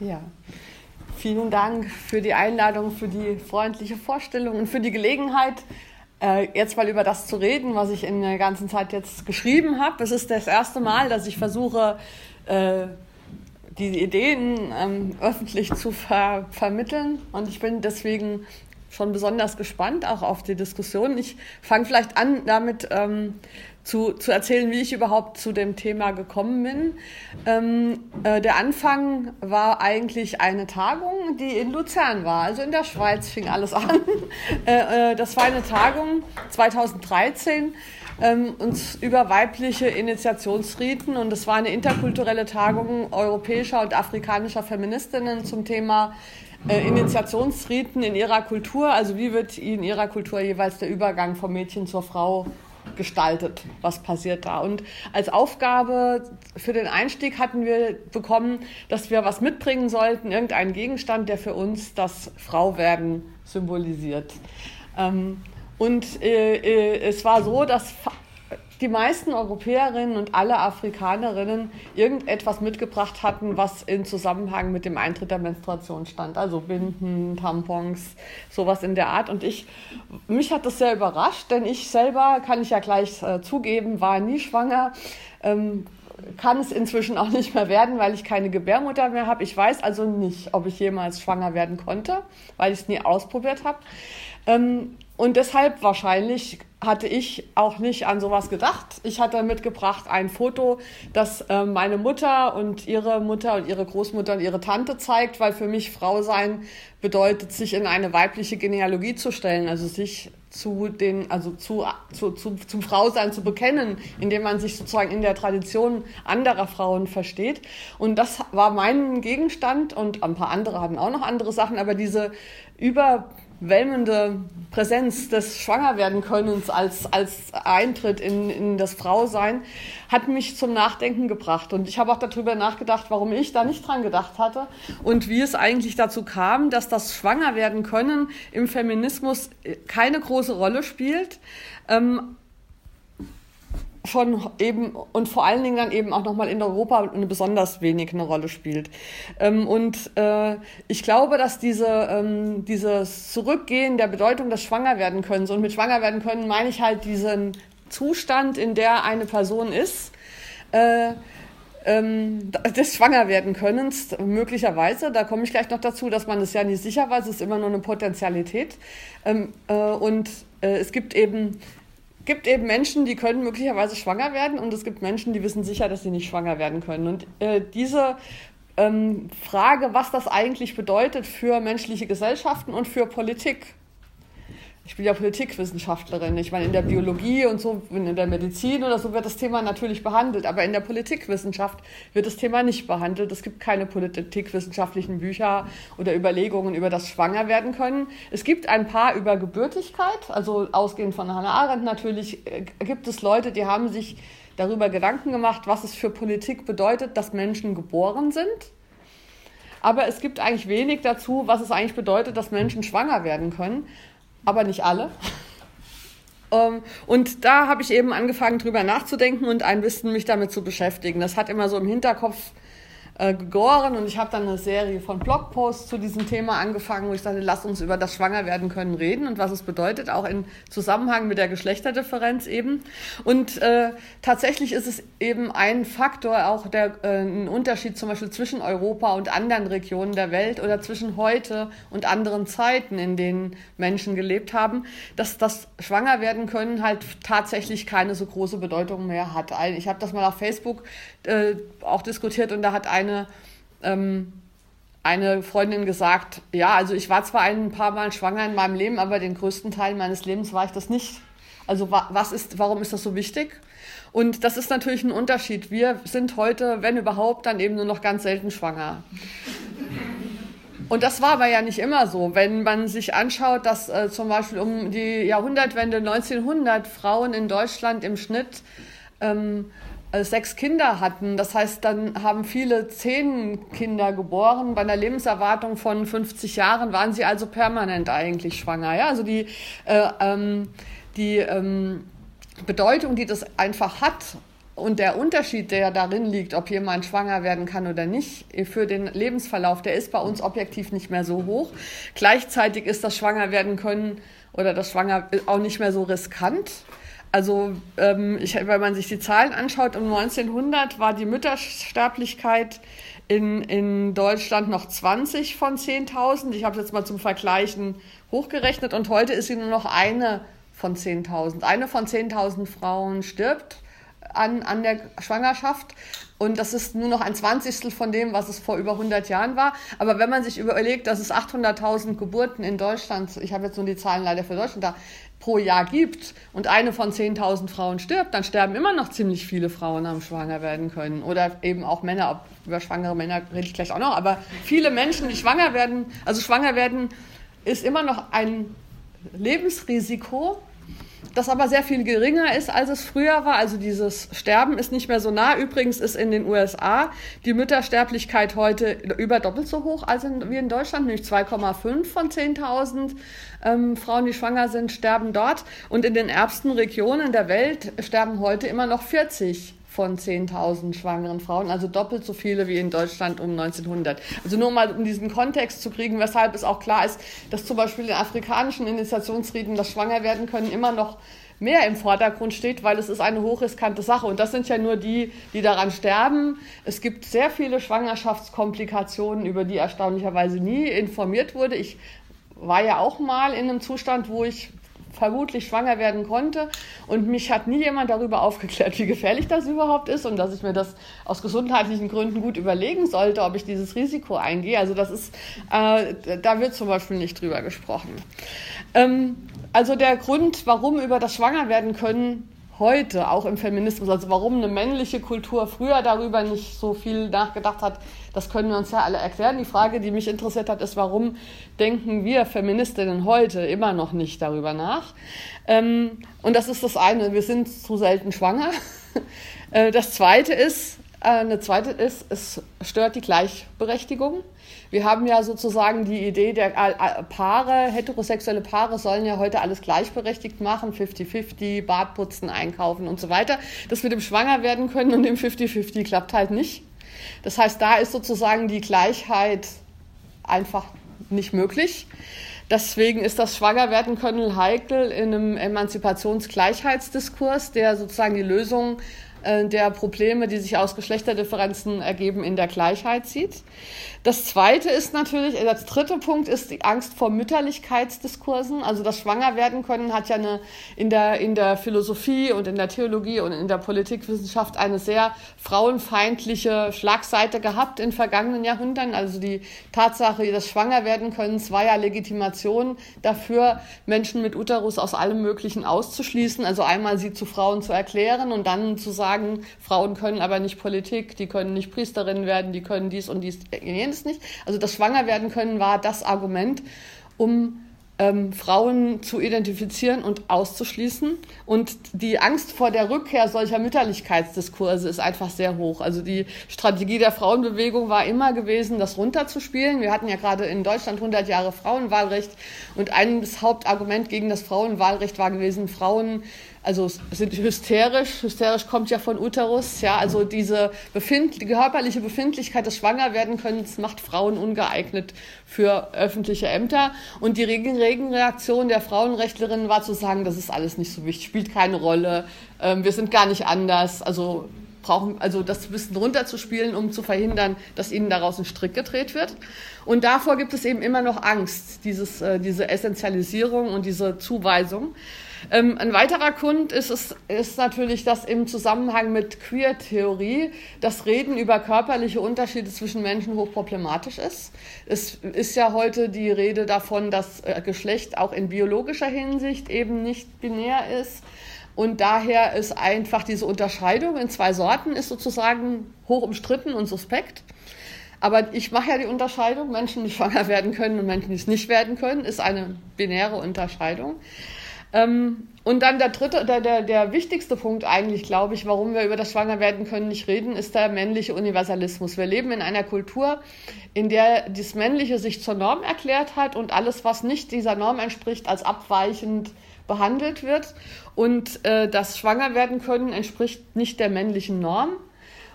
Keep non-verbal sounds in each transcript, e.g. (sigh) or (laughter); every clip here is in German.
Ja, vielen Dank für die Einladung, für die freundliche Vorstellung und für die Gelegenheit, äh, jetzt mal über das zu reden, was ich in der ganzen Zeit jetzt geschrieben habe. Es ist das erste Mal, dass ich versuche, äh, die Ideen ähm, öffentlich zu ver vermitteln. Und ich bin deswegen schon besonders gespannt auch auf die Diskussion. Ich fange vielleicht an damit, ähm, zu, zu erzählen, wie ich überhaupt zu dem Thema gekommen bin. Ähm, äh, der Anfang war eigentlich eine Tagung, die in Luzern war, also in der Schweiz fing alles an. (laughs) äh, äh, das war eine Tagung 2013 ähm, uns über weibliche Initiationsriten und es war eine interkulturelle Tagung europäischer und afrikanischer Feministinnen zum Thema äh, Initiationsriten in ihrer Kultur, also wie wird in ihrer Kultur jeweils der Übergang vom Mädchen zur Frau gestaltet, was passiert da. Und als Aufgabe für den Einstieg hatten wir bekommen, dass wir was mitbringen sollten, irgendeinen Gegenstand, der für uns das Frauwerden symbolisiert. Ähm, und äh, äh, es war so, dass die meisten Europäerinnen und alle Afrikanerinnen irgendetwas mitgebracht hatten, was in Zusammenhang mit dem Eintritt der Menstruation stand. Also Binden, Tampons, sowas in der Art. Und ich, mich hat das sehr überrascht, denn ich selber, kann ich ja gleich äh, zugeben, war nie schwanger. Ähm, kann es inzwischen auch nicht mehr werden, weil ich keine Gebärmutter mehr habe. Ich weiß also nicht, ob ich jemals schwanger werden konnte, weil ich es nie ausprobiert habe. Ähm, und deshalb wahrscheinlich hatte ich auch nicht an sowas gedacht. Ich hatte mitgebracht ein Foto, das äh, meine Mutter und ihre Mutter und ihre Großmutter und ihre Tante zeigt, weil für mich Frau sein bedeutet, sich in eine weibliche Genealogie zu stellen, also sich zu den, also zu, zu, zu, zum Frausein zu bekennen, indem man sich sozusagen in der Tradition anderer Frauen versteht. Und das war mein Gegenstand und ein paar andere hatten auch noch andere Sachen, aber diese über wellmende Präsenz des Schwangerwerdenkönnens als, als Eintritt in, in das Frausein hat mich zum Nachdenken gebracht. Und ich habe auch darüber nachgedacht, warum ich da nicht dran gedacht hatte und wie es eigentlich dazu kam, dass das Schwangerwerdenkönnen im Feminismus keine große Rolle spielt. Ähm, schon eben und vor allen Dingen dann eben auch nochmal in Europa eine besonders wenig eine Rolle spielt. Ähm, und äh, ich glaube, dass diese, ähm, dieses Zurückgehen der Bedeutung des Schwangerwerden können, und mit Schwangerwerden können meine ich halt diesen Zustand, in der eine Person ist, äh, ähm, des Schwangerwerdenkönnens, möglicherweise, da komme ich gleich noch dazu, dass man es ja nicht sicher weiß, es ist immer nur eine Potentialität. Ähm, äh, und äh, es gibt eben gibt eben Menschen, die können möglicherweise schwanger werden und es gibt Menschen, die wissen sicher, dass sie nicht schwanger werden können. Und äh, diese ähm, Frage, was das eigentlich bedeutet für menschliche Gesellschaften und für Politik, ich bin ja Politikwissenschaftlerin. Ich meine, in der Biologie und so, in der Medizin oder so wird das Thema natürlich behandelt, aber in der Politikwissenschaft wird das Thema nicht behandelt. Es gibt keine politikwissenschaftlichen Bücher oder Überlegungen über das Schwangerwerden können. Es gibt ein paar über Gebürtigkeit, also ausgehend von Hannah Arendt natürlich, äh, gibt es Leute, die haben sich darüber Gedanken gemacht, was es für Politik bedeutet, dass Menschen geboren sind. Aber es gibt eigentlich wenig dazu, was es eigentlich bedeutet, dass Menschen schwanger werden können aber nicht alle. Um, ähm, und da habe ich eben angefangen, drüber nachzudenken und ein bisschen mich damit zu beschäftigen. Das hat immer so im Hinterkopf äh, gegoren und ich habe dann eine Serie von Blogposts zu diesem Thema angefangen, wo ich sagte, lass uns über das Schwangerwerden können reden und was es bedeutet, auch in Zusammenhang mit der Geschlechterdifferenz eben. Und äh, tatsächlich ist es eben ein Faktor, auch der äh, ein Unterschied zum Beispiel zwischen Europa und anderen Regionen der Welt oder zwischen heute und anderen Zeiten, in denen Menschen gelebt haben, dass das Schwangerwerden können halt tatsächlich keine so große Bedeutung mehr hat. Ich habe das mal auf Facebook äh, auch diskutiert und da hat eine, ähm, eine Freundin gesagt, ja, also ich war zwar ein paar Mal schwanger in meinem Leben, aber den größten Teil meines Lebens war ich das nicht. Also was ist, warum ist das so wichtig? Und das ist natürlich ein Unterschied. Wir sind heute, wenn überhaupt, dann eben nur noch ganz selten schwanger. Und das war aber ja nicht immer so. Wenn man sich anschaut, dass äh, zum Beispiel um die Jahrhundertwende 1900 Frauen in Deutschland im Schnitt ähm, äh, sechs Kinder hatten. Das heißt, dann haben viele zehn Kinder geboren. Bei einer Lebenserwartung von 50 Jahren waren sie also permanent eigentlich schwanger. Ja? Also die, äh, ähm, die ähm, Bedeutung, die das einfach hat, und der Unterschied, der darin liegt, ob jemand schwanger werden kann oder nicht, für den Lebensverlauf, der ist bei uns objektiv nicht mehr so hoch. Gleichzeitig ist das Schwanger werden können oder das Schwanger auch nicht mehr so riskant. Also ähm, ich, wenn man sich die Zahlen anschaut, um 1900 war die Müttersterblichkeit in, in Deutschland noch 20 von 10.000. Ich habe es jetzt mal zum Vergleichen hochgerechnet und heute ist sie nur noch eine von 10.000. Eine von 10.000 Frauen stirbt an, an der Schwangerschaft. Und das ist nur noch ein Zwanzigstel von dem, was es vor über 100 Jahren war. Aber wenn man sich überlegt, dass es 800.000 Geburten in Deutschland, ich habe jetzt nur die Zahlen leider für Deutschland da, pro Jahr gibt und eine von 10.000 Frauen stirbt, dann sterben immer noch ziemlich viele Frauen am Schwanger werden können. Oder eben auch Männer, über schwangere Männer rede ich gleich auch noch. Aber viele Menschen, die schwanger werden, also schwanger werden, ist immer noch ein Lebensrisiko, das aber sehr viel geringer ist, als es früher war. Also dieses Sterben ist nicht mehr so nah. Übrigens ist in den USA die Müttersterblichkeit heute über doppelt so hoch als in, wie in Deutschland, nämlich 2,5 von 10.000 ähm, Frauen, die schwanger sind, sterben dort. Und in den ärmsten Regionen der Welt sterben heute immer noch 40 von 10.000 schwangeren Frauen, also doppelt so viele wie in Deutschland um 1900. Also nur mal um diesen Kontext zu kriegen, weshalb es auch klar ist, dass zum Beispiel in afrikanischen Initiationsrieden das Schwangerwerden können immer noch mehr im Vordergrund steht, weil es ist eine hochriskante Sache. Und das sind ja nur die, die daran sterben. Es gibt sehr viele Schwangerschaftskomplikationen, über die erstaunlicherweise nie informiert wurde. Ich war ja auch mal in einem Zustand, wo ich vermutlich schwanger werden konnte. Und mich hat nie jemand darüber aufgeklärt, wie gefährlich das überhaupt ist und dass ich mir das aus gesundheitlichen Gründen gut überlegen sollte, ob ich dieses Risiko eingehe. Also das ist, äh, da wird zum Beispiel nicht drüber gesprochen. Ähm, also der Grund, warum über das Schwangerwerden können heute, auch im Feminismus, also warum eine männliche Kultur früher darüber nicht so viel nachgedacht hat, das können wir uns ja alle erklären. Die Frage, die mich interessiert hat, ist, warum denken wir Feministinnen heute immer noch nicht darüber nach? Ähm, und das ist das eine, wir sind zu selten schwanger. (laughs) Äh, das zweite ist, äh, eine zweite ist, es stört die Gleichberechtigung. Wir haben ja sozusagen die Idee der Paare, heterosexuelle Paare sollen ja heute alles gleichberechtigt machen, 50-50, Bad putzen, einkaufen und so weiter. Das mit dem Schwanger werden können und dem 50-50 klappt halt nicht. Das heißt, da ist sozusagen die Gleichheit einfach nicht möglich. Deswegen ist das Schwangerwerden können heikel in einem Emanzipationsgleichheitsdiskurs, der sozusagen die Lösung äh, der Probleme, die sich aus Geschlechterdifferenzen ergeben, in der Gleichheit sieht. Das zweite ist natürlich, äh, das dritte Punkt ist die Angst vor Mütterlichkeitsdiskursen. Also das Schwangerwerden können hat ja eine, in der, in der Philosophie und in der Theologie und in der Politikwissenschaft eine sehr frauenfeindliche Schlagseite gehabt in vergangenen Jahrhunderten. Also die Tatsache des Schwangerwerdenkönnens war ja Legitimation dafür, Menschen mit Uterus aus allem Möglichen auszuschließen. Also einmal sie zu Frauen zu erklären und dann zu sagen, Frauen können aber nicht Politik, die können nicht Priesterinnen werden, die können dies und dies, jenes nicht. Also das Schwangerwerden können war das Argument, um ähm, Frauen zu identifizieren und auszuschließen. Und die Angst vor der Rückkehr solcher Mütterlichkeitsdiskurse ist einfach sehr hoch. Also die Strategie der Frauenbewegung war immer gewesen, das runterzuspielen. Wir hatten ja gerade in Deutschland 100 Jahre Frauenwahlrecht und ein Hauptargument gegen das Frauenwahlrecht war gewesen, Frauen also sind hysterisch. Hysterisch kommt ja von Uterus. Ja, also diese Befind die körperliche Befindlichkeit des Schwangerwerdenkönnens macht Frauen ungeeignet für öffentliche Ämter. Und die Regenreaktion der Frauenrechtlerinnen war zu sagen, das ist alles nicht so wichtig, spielt keine Rolle. Ähm, wir sind gar nicht anders. Also brauchen, also das Wissen runterzuspielen, um zu verhindern, dass ihnen daraus ein Strick gedreht wird. Und davor gibt es eben immer noch Angst, dieses, äh, diese Essentialisierung und diese Zuweisung. Ähm, ein weiterer Grund ist, ist, ist natürlich, dass im Zusammenhang mit Queer-Theorie das Reden über körperliche Unterschiede zwischen Menschen hochproblematisch ist. Es ist ja heute die Rede davon, dass äh, Geschlecht auch in biologischer Hinsicht eben nicht binär ist. Und daher ist einfach diese Unterscheidung in zwei Sorten ist sozusagen hoch umstritten und suspekt. Aber ich mache ja die Unterscheidung, Menschen, die schwanger werden können und Menschen, die es nicht werden können, ist eine binäre Unterscheidung. Ähm, und dann der dritte, der, der, der wichtigste Punkt eigentlich, glaube ich, warum wir über das Schwangerwerden können nicht reden, ist der männliche Universalismus. Wir leben in einer Kultur, in der das Männliche sich zur Norm erklärt hat und alles, was nicht dieser Norm entspricht, als abweichend behandelt wird. Und äh, das Schwangerwerden können entspricht nicht der männlichen Norm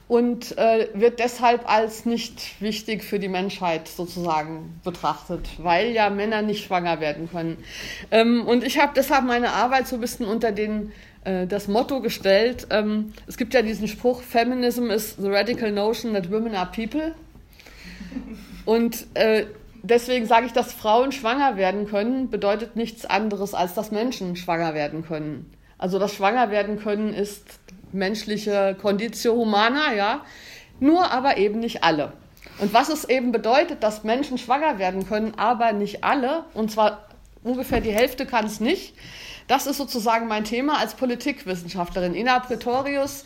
und äh, wird deshalb als nicht wichtig für die Menschheit sozusagen betrachtet, weil ja Männer nicht schwanger werden können. Ähm, und ich habe deshalb meine Arbeit so ein bisschen unter den äh, das Motto gestellt. Ähm, es gibt ja diesen Spruch, Feminism is the radical notion that women are people. Und äh, deswegen sage ich, dass Frauen schwanger werden können, bedeutet nichts anderes, als dass Menschen schwanger werden können. Also das Schwanger werden können ist menschliche Conditio humana, ja, nur aber eben nicht alle. Und was es eben bedeutet, dass Menschen schwanger werden können, aber nicht alle, und zwar ungefähr die Hälfte kann es nicht, das ist sozusagen mein Thema als Politikwissenschaftlerin. Ina Pretorius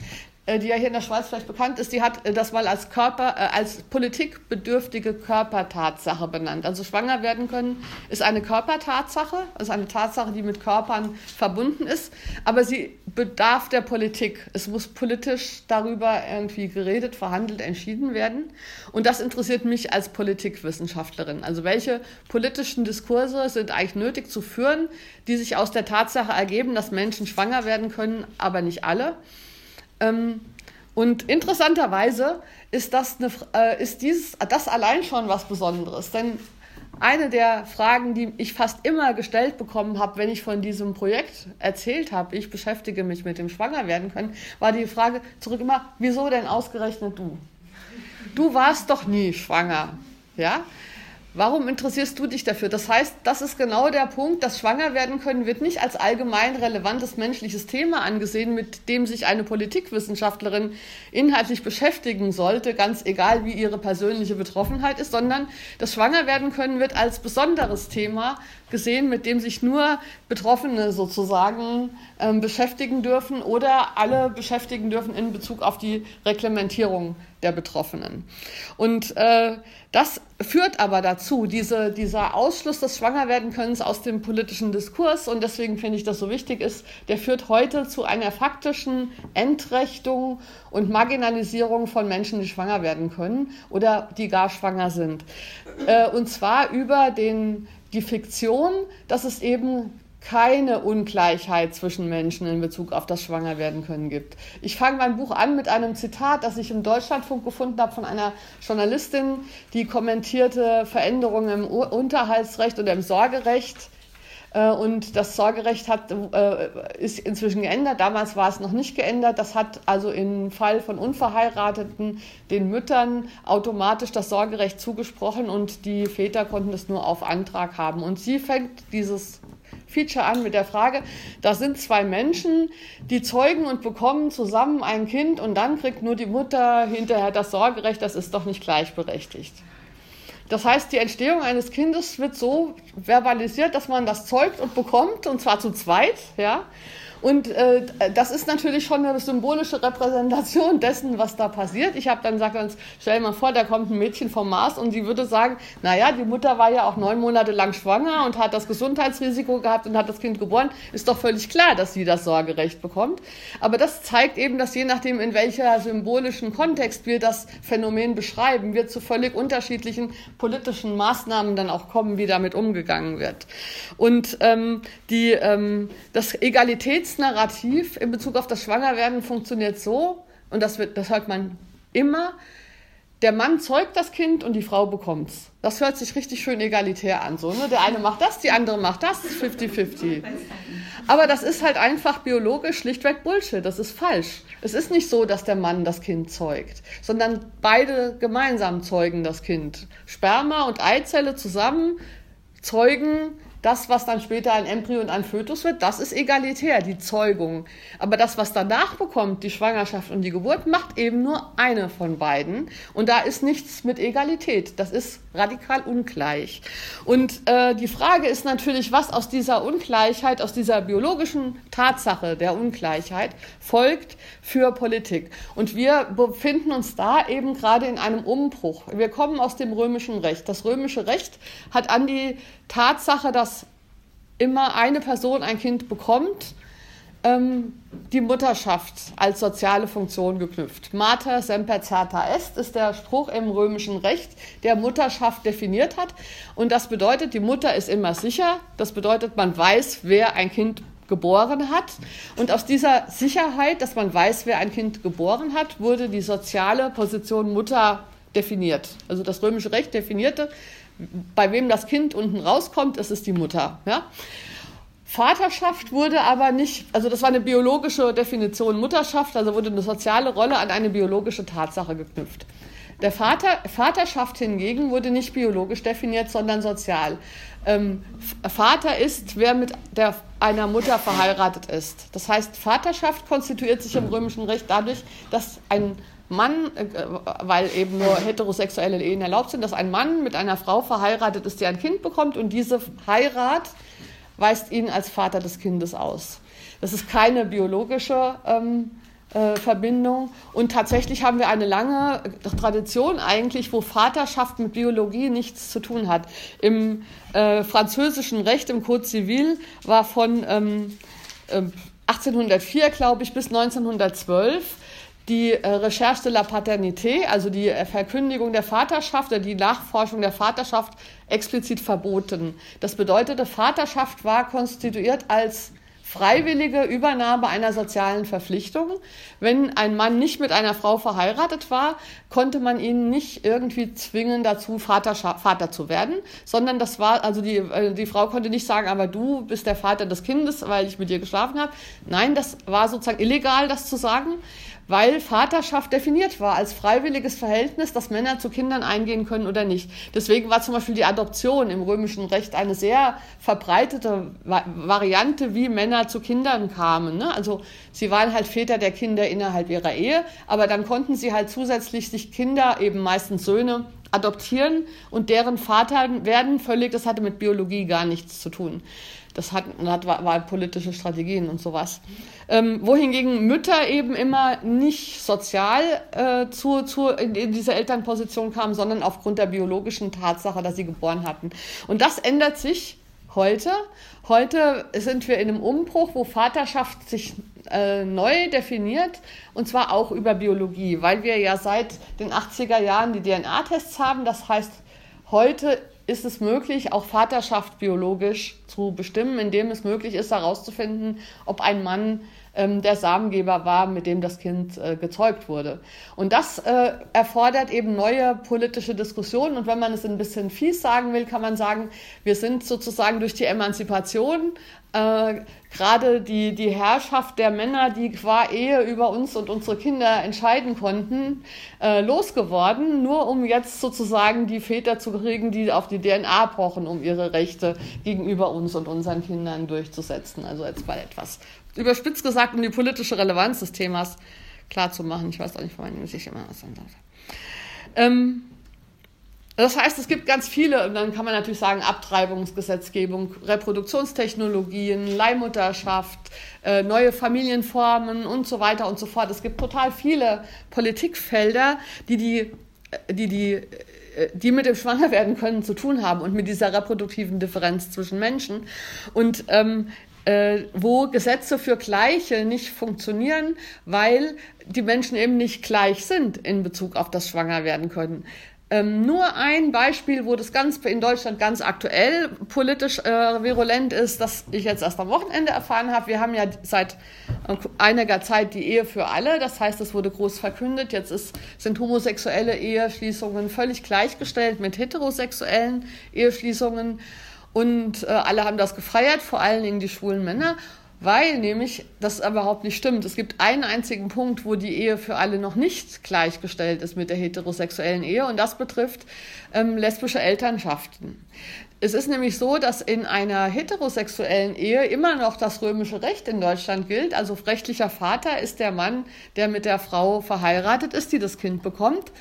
die ja hier in der Schweiz vielleicht bekannt ist, die hat äh, das mal als Körper, äh, als politikbedürftige Körpertatsache benannt. Also schwanger werden können ist eine Körpertatsache, also eine Tatsache, die mit Körpern verbunden ist, aber sie bedarf der Politik. Es muss politisch darüber irgendwie geredet, verhandelt, entschieden werden. Und das interessiert mich als Politikwissenschaftlerin. Also welche politischen Diskurse sind eigentlich nötig zu führen, die sich aus der Tatsache ergeben, dass Menschen schwanger werden können, aber nicht alle. Ähm, und interessanterweise ist das, eine, äh, ist dieses, das allein schon was Besonderes. Denn eine der Fragen, die ich fast immer gestellt bekommen habe, wenn ich von diesem Projekt erzählt habe, ich beschäftige mich mit dem Schwangerwerden können, war die Frage zurück immer, wieso denn ausgerechnet du? Du warst doch nie schwanger. Ja? Warum interessierst du dich dafür? Das heißt, das ist genau der Punkt, dass schwanger werden können wird nicht als allgemein relevantes menschliches Thema angesehen, mit dem sich eine Politikwissenschaftlerin inhaltlich beschäftigen sollte, ganz egal wie ihre persönliche Betroffenheit ist, sondern das schwanger werden können wird als besonderes Thema gesehen, mit dem sich nur Betroffene sozusagen ähm, beschäftigen dürfen oder alle beschäftigen dürfen in Bezug auf die Reglementierung der Betroffenen. Und äh, das führt aber dazu, diese, dieser Ausschluss des Schwangerwerdenkönnens aus dem politischen Diskurs, und deswegen finde ich das so wichtig ist, der führt heute zu einer faktischen Entrechtung und Marginalisierung von Menschen, die schwanger werden können oder die gar schwanger sind. Äh, und zwar über den, die Fiktion, dass es eben keine Ungleichheit zwischen Menschen in Bezug auf das Schwangerwerden können gibt. Ich fange mein Buch an mit einem Zitat, das ich im Deutschlandfunk gefunden habe von einer Journalistin, die kommentierte Veränderungen im Unterhaltsrecht oder im Sorgerecht. Äh, und das Sorgerecht hat, äh, ist inzwischen geändert. Damals war es noch nicht geändert. Das hat also im Fall von Unverheirateten den Müttern automatisch das Sorgerecht zugesprochen und die Väter konnten es nur auf Antrag haben. Und sie fängt dieses Feature an mit der Frage, da sind zwei Menschen, die zeugen und bekommen zusammen ein Kind und dann kriegt nur die Mutter hinterher das Sorgerecht, das ist doch nicht gleichberechtigt. Das heißt, die Entstehung eines Kindes wird so verbalisiert, dass man das zeugt und bekommt, und zwar zu zweit, ja. Und äh, das ist natürlich schon eine symbolische Repräsentation (laughs) dessen, was da passiert. Ich habe dann gesagt, stell dir mal vor, da kommt ein Mädchen vom Mars und sie würde sagen, naja, die Mutter war ja auch neun Monate lang schwanger und hat das Gesundheitsrisiko gehabt und hat das Kind geboren. Ist doch völlig klar, dass sie das Sorgerecht bekommt. Aber das zeigt eben, dass je nachdem, in welcher symbolischen Kontext wir das Phänomen beschreiben, wir zu völlig unterschiedlichen politischen Maßnahmen dann auch kommen, wie damit umgegangen wird. Und ähm, die, ähm, das Egalitäts Narrativ in Bezug auf das Schwangerwerden funktioniert so, und das, wird, das hört man immer, der Mann zeugt das Kind und die Frau bekommt's. Das hört sich richtig schön egalitär an. So, ne? Der eine macht das, die andere macht das, 50-50. Aber das ist halt einfach biologisch schlichtweg Bullshit. Das ist falsch. Es ist nicht so, dass der Mann das Kind zeugt, sondern beide gemeinsam zeugen das Kind. Sperma und Eizelle zusammen zeugen das, was dann später ein Embryo und ein Fötus wird, das ist egalitär, die Zeugung. Aber das, was danach bekommt, die Schwangerschaft und die Geburt, macht eben nur eine von beiden. Und da ist nichts mit Egalität. Das ist radikal ungleich. Und äh, die Frage ist natürlich, was aus dieser Ungleichheit, aus dieser biologischen Tatsache der Ungleichheit folgt für Politik. Und wir befinden uns da eben gerade in einem Umbruch. Wir kommen aus dem römischen Recht. Das römische Recht hat an die Tatsache, dass immer eine Person ein Kind bekommt, ähm, die Mutterschaft als soziale Funktion geknüpft. Mater semper certa est ist der Spruch im römischen Recht, der Mutterschaft definiert hat. Und das bedeutet, die Mutter ist immer sicher. Das bedeutet, man weiß, wer ein Kind geboren hat. Und aus dieser Sicherheit, dass man weiß, wer ein Kind geboren hat, wurde die soziale Position Mutter definiert. Also das römische Recht definierte, bei wem das Kind unten rauskommt, ist es die Mutter. Ja? Vaterschaft wurde aber nicht, also das war eine biologische Definition Mutterschaft, also wurde eine soziale Rolle an eine biologische Tatsache geknüpft. Der Vater, Vaterschaft hingegen wurde nicht biologisch definiert, sondern sozial. Ähm, Vater ist, wer mit der, einer Mutter verheiratet ist. Das heißt, Vaterschaft konstituiert sich im römischen Recht dadurch, dass ein Mann, äh, weil eben nur heterosexuelle Ehen erlaubt sind, dass ein Mann mit einer Frau verheiratet ist, die ein Kind bekommt und diese Heirat weist ihn als Vater des Kindes aus. Das ist keine biologische ähm, äh, Verbindung. Und tatsächlich haben wir eine lange Tradition eigentlich, wo Vaterschaft mit Biologie nichts zu tun hat. Im äh, französischen Recht, im Code Civil, war von ähm, äh, 1804, glaube ich, bis 1912 die äh, Recherche de la Paternité, also die Verkündigung der Vaterschaft oder die Nachforschung der Vaterschaft explizit verboten. Das bedeutete, Vaterschaft war konstituiert als freiwillige Übernahme einer sozialen Verpflichtung. Wenn ein Mann nicht mit einer Frau verheiratet war, konnte man ihn nicht irgendwie zwingen dazu, Vater, zu werden, sondern das war, also die, äh, die Frau konnte nicht sagen, aber du bist der Vater des Kindes, weil ich mit dir geschlafen habe. Nein, das war sozusagen illegal, das zu sagen weil Vaterschaft definiert war als freiwilliges Verhältnis, dass Männer zu Kindern eingehen können oder nicht. Deswegen war zum Beispiel die Adoption im römischen Recht eine sehr verbreitete Variante, wie Männer zu Kindern kamen. Ne? Also sie waren halt Väter der Kinder innerhalb ihrer Ehe, aber dann konnten sie halt zusätzlich sich Kinder, eben meistens Söhne, adoptieren und deren Vater werden völlig, das hatte mit Biologie gar nichts zu tun. Das hat, hat war, war politische Strategien und sowas. Ähm, wohingegen Mütter eben immer nicht sozial äh, zu, zu, in, in diese Elternposition kamen, sondern aufgrund der biologischen Tatsache, dass sie geboren hatten. Und das ändert sich heute. Heute sind wir in einem Umbruch, wo Vaterschaft sich äh, neu definiert und zwar auch über Biologie, weil wir ja seit den 80er Jahren die DNA-Tests haben. Das heißt, heute ist es möglich, auch Vaterschaft biologisch zu bestimmen, indem es möglich ist, herauszufinden, ob ein Mann ähm, der Samengeber war, mit dem das Kind äh, gezeugt wurde. Und das äh, erfordert eben neue politische Diskussionen. Und wenn man es ein bisschen fies sagen will, kann man sagen, wir sind sozusagen durch die Emanzipation äh, gerade die, die Herrschaft der Männer, die qua Ehe über uns und unsere Kinder entscheiden konnten, äh, losgeworden, nur um jetzt sozusagen die Väter zu kriegen, die auf die DNA brauchen, um ihre Rechte gegenüber uns und unseren Kindern durchzusetzen. Also jetzt mal etwas überspitzt gesagt, um die politische Relevanz des Themas klarzumachen. Ich weiß auch nicht, wann ich immer was darf. Ähm, das heißt, es gibt ganz viele, und dann kann man natürlich sagen, Abtreibungsgesetzgebung, Reproduktionstechnologien, Leihmutterschaft, äh, neue Familienformen und so weiter und so fort. Es gibt total viele Politikfelder, die die, äh, die, die äh, die mit dem Schwangerwerden können zu tun haben und mit dieser reproduktiven Differenz zwischen Menschen. Und ähm, äh, wo Gesetze für Gleiche nicht funktionieren, weil die Menschen eben nicht gleich sind in Bezug auf das Schwangerwerden können. Ähm, nur ein Beispiel, wo das ganz in Deutschland ganz aktuell politisch äh, virulent ist, das ich jetzt erst am Wochenende erfahren habe. Wir haben ja seit äh, einiger Zeit die Ehe für alle. Das heißt, es wurde groß verkündet. Jetzt ist, sind homosexuelle Eheschließungen völlig gleichgestellt mit heterosexuellen Eheschließungen. Und äh, alle haben das gefeiert, vor allen Dingen die schwulen Männer. Weil nämlich das überhaupt nicht stimmt. Es gibt einen einzigen Punkt, wo die Ehe für alle noch nicht gleichgestellt ist mit der heterosexuellen Ehe und das betrifft ähm, lesbische Elternschaften. Es ist nämlich so, dass in einer heterosexuellen Ehe immer noch das römische Recht in Deutschland gilt. Also rechtlicher Vater ist der Mann, der mit der Frau verheiratet ist, die das Kind bekommt.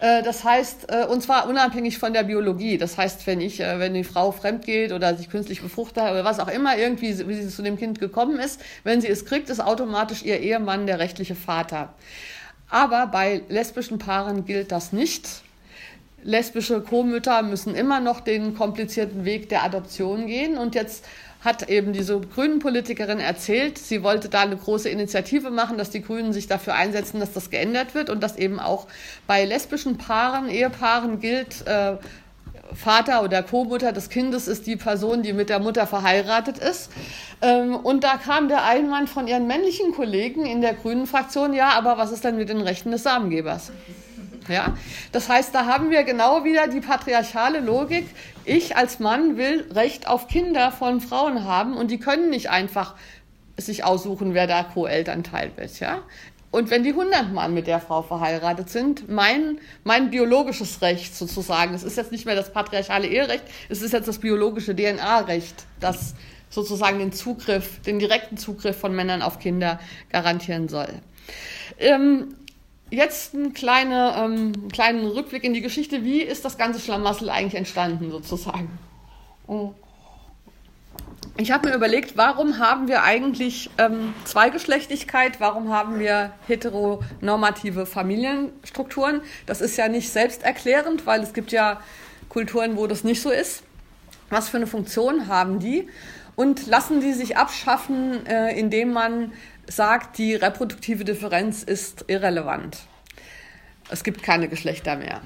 Äh, das heißt, äh, und zwar unabhängig von der Biologie. Das heißt, wenn ich, äh, wenn die Frau fremd geht oder sich künstlich befruchtet oder was auch immer, irgendwie, wie sie zu dem Kind gekommen ist, wenn sie es kriegt, ist automatisch ihr Ehemann der rechtliche Vater. Aber bei lesbischen Paaren gilt das nicht lesbische Co-Mütter müssen immer noch den komplizierten Weg der Adoption gehen. Und jetzt hat eben diese grünen Politikerin erzählt, sie wollte da eine große Initiative machen, dass die Grünen sich dafür einsetzen, dass das geändert wird und dass eben auch bei lesbischen Paaren, Ehepaaren gilt, äh, Vater oder Co-Mutter des Kindes ist die Person, die mit der Mutter verheiratet ist. Ähm, und da kam der Einwand von ihren männlichen Kollegen in der grünen Fraktion, ja, aber was ist denn mit den Rechten des Samengebers? Ja, das heißt, da haben wir genau wieder die patriarchale Logik. Ich als Mann will Recht auf Kinder von Frauen haben und die können nicht einfach sich aussuchen, wer da Co-Elternteil wird. Ja? Und wenn die 100 Mann mit der Frau verheiratet sind, mein, mein biologisches Recht sozusagen, es ist jetzt nicht mehr das patriarchale Eherecht, es ist jetzt das biologische DNA-Recht, das sozusagen den Zugriff, den direkten Zugriff von Männern auf Kinder garantieren soll. Ähm, jetzt einen kleine, ähm, kleinen Rückblick in die Geschichte. Wie ist das ganze Schlamassel eigentlich entstanden, sozusagen? Oh. Ich habe mir überlegt, warum haben wir eigentlich ähm, Zweigeschlechtigkeit, warum haben wir heteronormative Familienstrukturen? Das ist ja nicht selbsterklärend, weil es gibt ja Kulturen, wo das nicht so ist. Was für eine Funktion haben die? Und lassen die sich abschaffen, äh, indem man sagt, die reproduktive Differenz ist irrelevant. Es gibt keine Geschlechter mehr.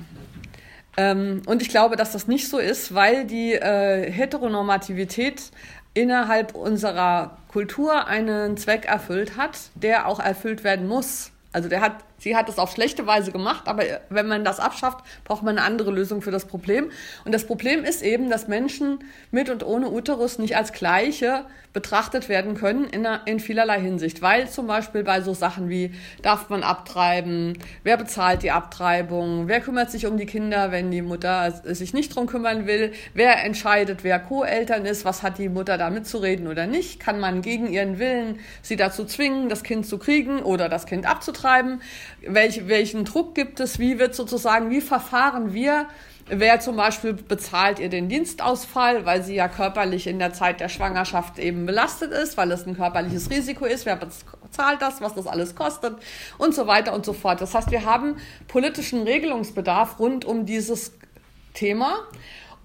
Ähm, und ich glaube, dass das nicht so ist, weil die äh, Heteronormativität innerhalb unserer Kultur einen Zweck erfüllt hat, der auch erfüllt werden muss. Also der hat Sie hat es auf schlechte Weise gemacht, aber wenn man das abschafft, braucht man eine andere Lösung für das Problem. Und das Problem ist eben, dass Menschen mit und ohne Uterus nicht als gleiche betrachtet werden können in, in vielerlei Hinsicht. Weil zum Beispiel bei so Sachen wie, darf man abtreiben, wer bezahlt die Abtreibung, wer kümmert sich um die Kinder, wenn die Mutter sich nicht drum kümmern will, wer entscheidet, wer Co-Eltern ist, was hat die Mutter da mitzureden oder nicht, kann man gegen ihren Willen sie dazu zwingen, das Kind zu kriegen oder das Kind abzutreiben welch, welchen Druck gibt es, wie wird sozusagen, wie verfahren wir, wer zum Beispiel bezahlt ihr den Dienstausfall, weil sie ja körperlich in der Zeit der Schwangerschaft eben belastet ist, weil es ein körperliches Risiko ist, wer bezahlt das, was das alles kostet und so weiter und so fort. Das heißt, wir haben politischen Regelungsbedarf rund um dieses Thema.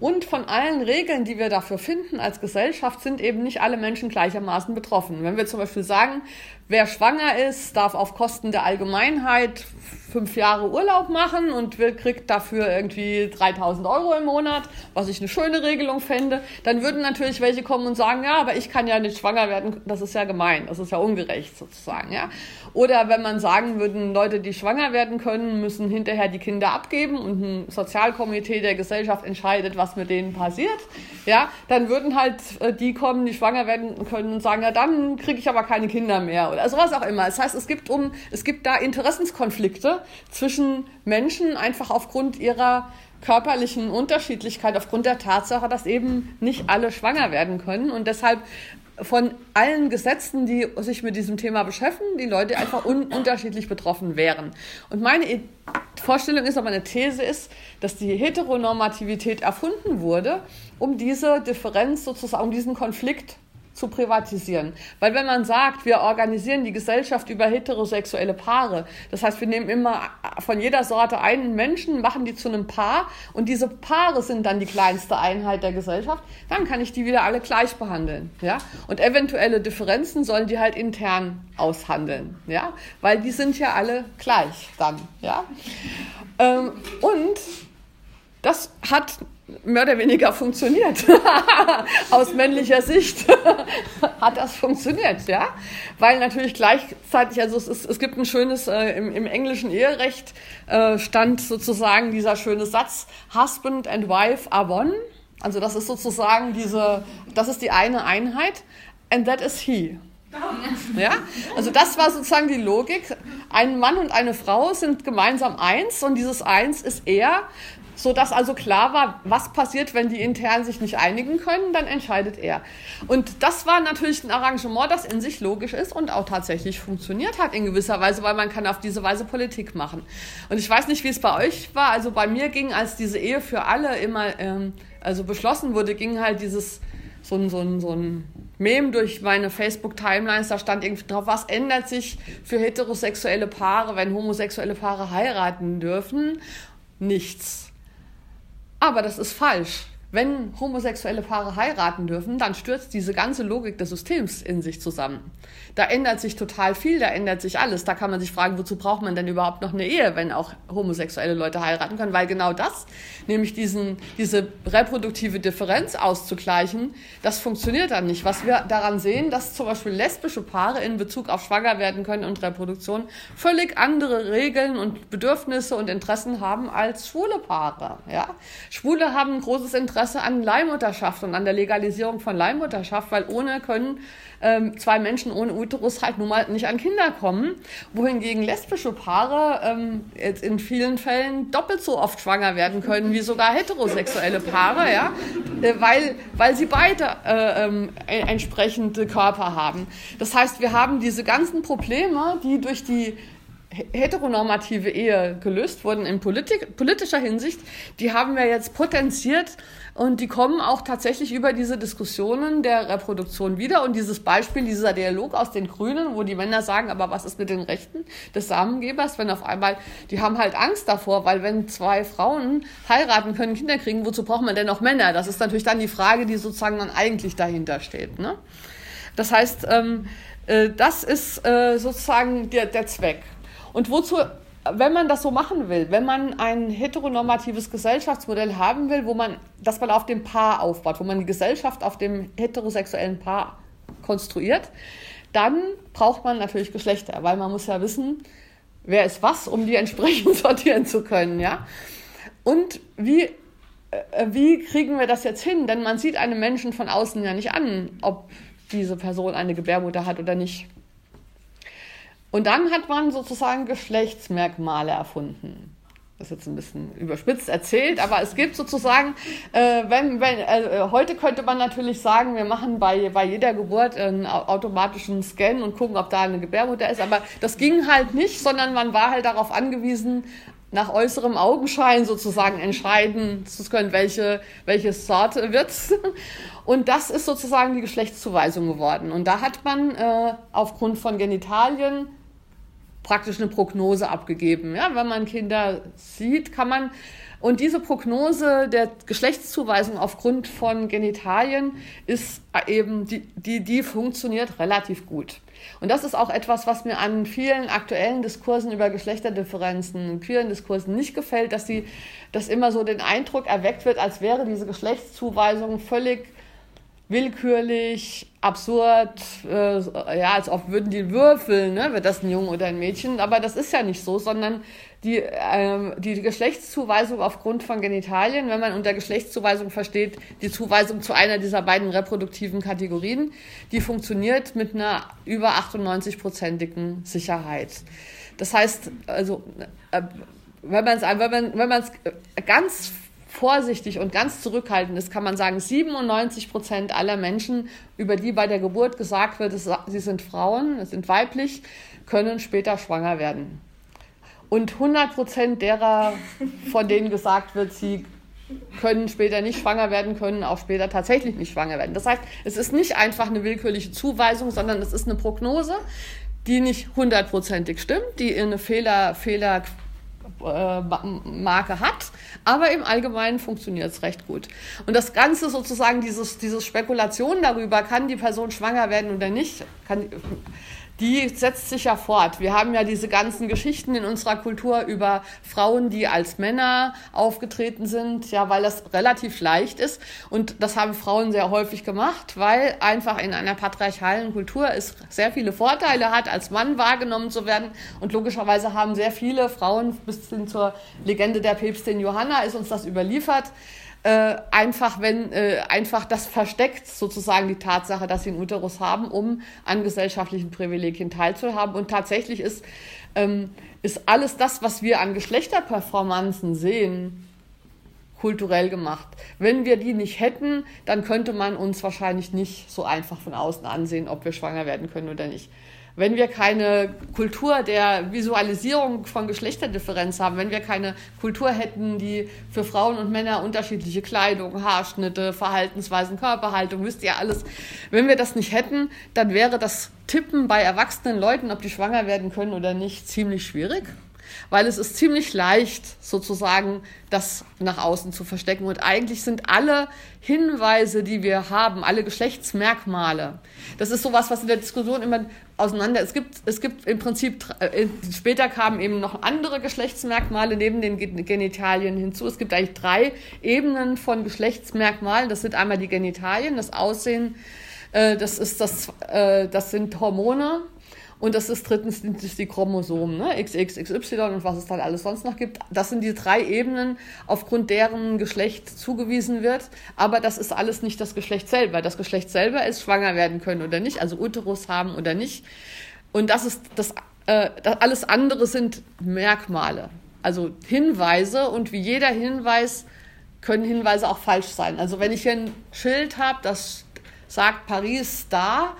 Und von allen Regeln, die wir dafür finden als Gesellschaft, sind eben nicht alle Menschen gleichermaßen betroffen. Wenn wir zum Beispiel sagen, wer schwanger ist, darf auf Kosten der Allgemeinheit fünf Jahre Urlaub machen und kriegt dafür irgendwie 3000 Euro im Monat, was ich eine schöne Regelung fände, dann würden natürlich welche kommen und sagen, ja, aber ich kann ja nicht schwanger werden, das ist ja gemein, das ist ja ungerecht sozusagen, ja. Oder wenn man sagen würden, Leute, die schwanger werden können, müssen hinterher die Kinder abgeben und ein Sozialkomitee der Gesellschaft entscheidet, was mit denen passiert, ja, dann würden halt äh, die kommen, die schwanger werden können und sagen, ja, dann kriege ich aber keine Kinder mehr oder also was auch immer. Das heißt, es gibt um, es gibt da Interessenskonflikte zwischen Menschen einfach aufgrund ihrer körperlichen Unterschiedlichkeit, aufgrund der Tatsache, dass eben nicht alle schwanger werden können und deshalb von allen Gesetzen, die sich mit diesem Thema beschäftigen, die Leute einfach un unterschiedlich betroffen wären. Und meine Vorstellung ist, aber eine These ist, dass die Heteronormativität erfunden wurde, um diese Differenz sozusagen, um diesen Konflikt zu privatisieren. Weil wenn man sagt, wir organisieren die Gesellschaft über heterosexuelle Paare, das heißt, wir nehmen immer von jeder Sorte einen Menschen, machen die zu einem Paar und diese Paare sind dann die kleinste Einheit der Gesellschaft, dann kann ich die wieder alle gleich behandeln. Ja? Und eventuelle Differenzen sollen die halt intern aushandeln. Ja? Weil die sind ja alle gleich dann. Ja? Ähm, und das hat mehr oder weniger funktioniert. (laughs) Aus männlicher Sicht (laughs) hat das funktioniert, ja. Weil natürlich gleichzeitig, also es, ist, es gibt ein schönes, äh, im, im englischen Eherecht äh, stand sozusagen dieser schöne Satz, Husband and Wife are one. Also das ist sozusagen diese, das ist die eine Einheit. And that is he. Ja, also das war sozusagen die Logik. Ein Mann und eine Frau sind gemeinsam eins und dieses Eins ist er, so dass also klar war, was passiert, wenn die intern sich nicht einigen können, dann entscheidet er. Und das war natürlich ein Arrangement, das in sich logisch ist und auch tatsächlich funktioniert hat in gewisser Weise, weil man kann auf diese Weise Politik machen. Und ich weiß nicht, wie es bei euch war. Also bei mir ging, als diese Ehe für alle immer ähm, also beschlossen wurde, ging halt dieses so ein, so ein, so ein Meme durch meine Facebook-Timelines, da stand irgendwie drauf, was ändert sich für heterosexuelle Paare, wenn homosexuelle Paare heiraten dürfen? Nichts. Aber das ist falsch. Wenn homosexuelle Paare heiraten dürfen, dann stürzt diese ganze Logik des Systems in sich zusammen. Da ändert sich total viel, da ändert sich alles. Da kann man sich fragen, wozu braucht man denn überhaupt noch eine Ehe, wenn auch homosexuelle Leute heiraten können? Weil genau das, nämlich diesen, diese reproduktive Differenz auszugleichen, das funktioniert dann nicht. Was wir daran sehen, dass zum Beispiel lesbische Paare in Bezug auf schwanger werden können und Reproduktion völlig andere Regeln und Bedürfnisse und Interessen haben als schwule Paare. Ja? Schwule haben ein großes Interesse an Leihmutterschaft und an der Legalisierung von Leihmutterschaft, weil ohne können ähm, zwei Menschen ohne Uterus halt nun mal nicht an Kinder kommen, wohingegen lesbische Paare ähm, jetzt in vielen Fällen doppelt so oft schwanger werden können wie sogar heterosexuelle Paare, ja, äh, weil, weil sie beide äh, ähm, entsprechende Körper haben. Das heißt, wir haben diese ganzen Probleme, die durch die heteronormative Ehe gelöst wurden in Politik, politischer Hinsicht, die haben wir jetzt potenziert und die kommen auch tatsächlich über diese Diskussionen der Reproduktion wieder. Und dieses Beispiel, dieser Dialog aus den Grünen, wo die Männer sagen, aber was ist mit den Rechten des Samengebers, wenn auf einmal, die haben halt Angst davor, weil wenn zwei Frauen heiraten können, Kinder kriegen, wozu braucht man denn noch Männer? Das ist natürlich dann die Frage, die sozusagen dann eigentlich dahinter steht. Ne? Das heißt, ähm, äh, das ist äh, sozusagen der, der Zweck. Und wozu, wenn man das so machen will, wenn man ein heteronormatives Gesellschaftsmodell haben will, wo man, dass man auf dem Paar aufbaut, wo man die Gesellschaft auf dem heterosexuellen Paar konstruiert, dann braucht man natürlich Geschlechter, weil man muss ja wissen, wer ist was, um die entsprechend (laughs) sortieren zu können, ja. Und wie, äh, wie kriegen wir das jetzt hin? Denn man sieht einem Menschen von außen ja nicht an, ob diese Person eine Gebärmutter hat oder nicht. Und dann hat man sozusagen Geschlechtsmerkmale erfunden. Das ist jetzt ein bisschen überspitzt erzählt, aber es gibt sozusagen, äh, wenn, wenn, äh, heute könnte man natürlich sagen, wir machen bei, bei jeder Geburt einen automatischen Scan und gucken, ob da eine Gebärmutter ist, aber das ging halt nicht, sondern man war halt darauf angewiesen, nach äußerem Augenschein sozusagen entscheiden zu können, welche, welche Sorte wird's. (laughs) Und das ist sozusagen die Geschlechtszuweisung geworden. Und da hat man äh, aufgrund von Genitalien praktisch eine Prognose abgegeben. Ja, wenn man Kinder sieht, kann man und diese Prognose der Geschlechtszuweisung aufgrund von Genitalien ist eben, die, die, die funktioniert relativ gut. Und das ist auch etwas, was mir an vielen aktuellen Diskursen über Geschlechterdifferenzen, queeren Diskursen nicht gefällt, dass sie, dass immer so den Eindruck erweckt wird, als wäre diese Geschlechtszuweisung völlig willkürlich, absurd, äh, ja, als ob würden die würfeln, ne, wird das ein Junge oder ein Mädchen, aber das ist ja nicht so, sondern die, ähm, die Geschlechtszuweisung aufgrund von Genitalien, wenn man unter Geschlechtszuweisung versteht, die Zuweisung zu einer dieser beiden reproduktiven Kategorien, die funktioniert mit einer über 98-prozentigen Sicherheit. Das heißt, also, äh, wenn man es wenn man, wenn ganz vorsichtig und ganz zurückhaltend ist, kann man sagen, 97 Prozent aller Menschen, über die bei der Geburt gesagt wird, sie sind Frauen, sind weiblich, können später schwanger werden. Und 100 Prozent derer, von denen gesagt wird, sie können später nicht schwanger werden, können auch später tatsächlich nicht schwanger werden. Das heißt, es ist nicht einfach eine willkürliche Zuweisung, sondern es ist eine Prognose, die nicht hundertprozentig stimmt, die eine Fehler, Fehler Marke hat, aber im Allgemeinen funktioniert es recht gut. Und das Ganze sozusagen, dieses, dieses Spekulation darüber, kann die Person schwanger werden oder nicht, kann, die setzt sich ja fort. Wir haben ja diese ganzen Geschichten in unserer Kultur über Frauen, die als Männer aufgetreten sind, ja, weil das relativ leicht ist. Und das haben Frauen sehr häufig gemacht, weil einfach in einer patriarchalen Kultur es sehr viele Vorteile hat, als Mann wahrgenommen zu werden. Und logischerweise haben sehr viele Frauen bis hin zur Legende der Päpstin Johanna ist uns das überliefert äh, einfach, wenn äh, einfach das versteckt sozusagen die Tatsache, dass sie einen Uterus haben, um an gesellschaftlichen Privilegien teilzuhaben. Und tatsächlich ist, ähm, ist alles das, was wir an Geschlechterperformanzen sehen, kulturell gemacht. Wenn wir die nicht hätten, dann könnte man uns wahrscheinlich nicht so einfach von außen ansehen, ob wir schwanger werden können oder nicht wenn wir keine Kultur der Visualisierung von Geschlechterdifferenz haben, wenn wir keine Kultur hätten, die für Frauen und Männer unterschiedliche Kleidung, Haarschnitte, Verhaltensweisen, Körperhaltung, wisst ihr alles, wenn wir das nicht hätten, dann wäre das Tippen bei erwachsenen Leuten, ob die schwanger werden können oder nicht, ziemlich schwierig. Weil es ist ziemlich leicht, sozusagen das nach außen zu verstecken. Und eigentlich sind alle Hinweise, die wir haben, alle Geschlechtsmerkmale, das ist sowas, was in der Diskussion immer auseinander. Es gibt, es gibt im Prinzip, äh, später kamen eben noch andere Geschlechtsmerkmale neben den Genitalien hinzu. Es gibt eigentlich drei Ebenen von Geschlechtsmerkmalen. Das sind einmal die Genitalien, das Aussehen, äh, das ist das, äh, das sind Hormone, und das ist drittens sind die Chromosomen, ne? XX, XY und was es dann alles sonst noch gibt. Das sind die drei Ebenen, aufgrund deren Geschlecht zugewiesen wird. Aber das ist alles nicht das Geschlecht selber. Das Geschlecht selber ist schwanger werden können oder nicht, also Uterus haben oder nicht. Und das ist das, äh, das alles andere sind Merkmale, also Hinweise. Und wie jeder Hinweis können Hinweise auch falsch sein. Also wenn ich hier ein Schild habe, das sagt Paris da,